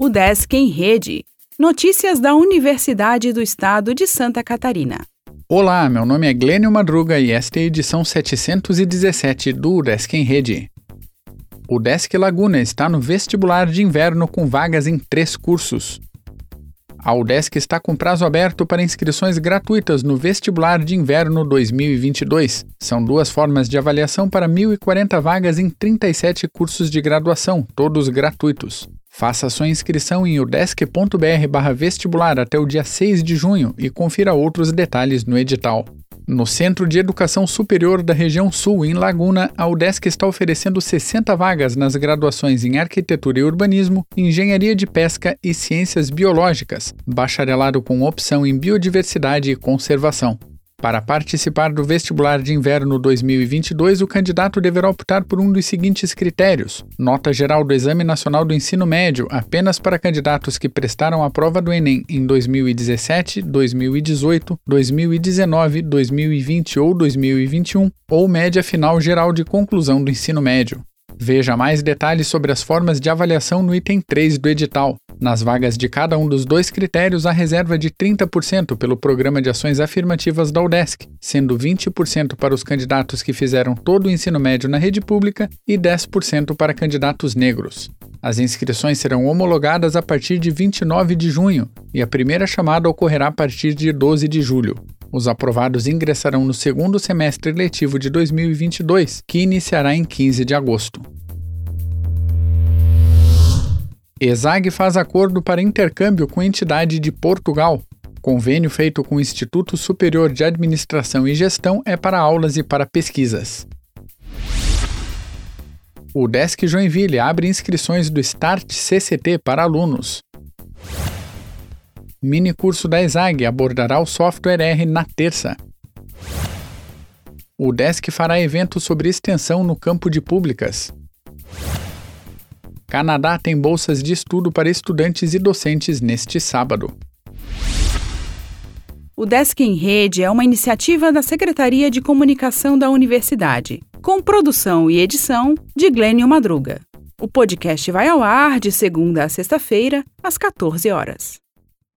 O Desk em Rede. Notícias da Universidade do Estado de Santa Catarina. Olá, meu nome é Glênio Madruga e esta é a edição 717 do Desk em Rede. O Desk Laguna está no vestibular de inverno com vagas em três cursos. A UDESC está com prazo aberto para inscrições gratuitas no Vestibular de Inverno 2022. São duas formas de avaliação para 1.040 vagas em 37 cursos de graduação, todos gratuitos. Faça sua inscrição em udesc.br/vestibular até o dia 6 de junho e confira outros detalhes no edital. No Centro de Educação Superior da Região Sul, em Laguna, a UDESC está oferecendo 60 vagas nas graduações em Arquitetura e Urbanismo, Engenharia de Pesca e Ciências Biológicas, bacharelado com opção em Biodiversidade e Conservação. Para participar do vestibular de inverno 2022, o candidato deverá optar por um dos seguintes critérios: nota geral do Exame Nacional do Ensino Médio apenas para candidatos que prestaram a prova do Enem em 2017, 2018, 2019, 2020 ou 2021, ou média final geral de conclusão do ensino médio. Veja mais detalhes sobre as formas de avaliação no item 3 do edital. Nas vagas de cada um dos dois critérios, há reserva de 30% pelo Programa de Ações Afirmativas da UDESC, sendo 20% para os candidatos que fizeram todo o ensino médio na rede pública e 10% para candidatos negros. As inscrições serão homologadas a partir de 29 de junho e a primeira chamada ocorrerá a partir de 12 de julho. Os aprovados ingressarão no segundo semestre letivo de 2022, que iniciará em 15 de agosto. ESAG faz acordo para intercâmbio com entidade de Portugal. Convênio feito com o Instituto Superior de Administração e Gestão é para aulas e para pesquisas. O Desk Joinville abre inscrições do Start CCT para alunos. Mini curso da ESAG abordará o software R na terça. O Desk fará evento sobre extensão no campo de públicas. Canadá tem bolsas de estudo para estudantes e docentes neste sábado. O Desk em Rede é uma iniciativa da Secretaria de Comunicação da Universidade, com produção e edição de Glênio Madruga. O podcast vai ao ar de segunda a sexta-feira, às 14 horas.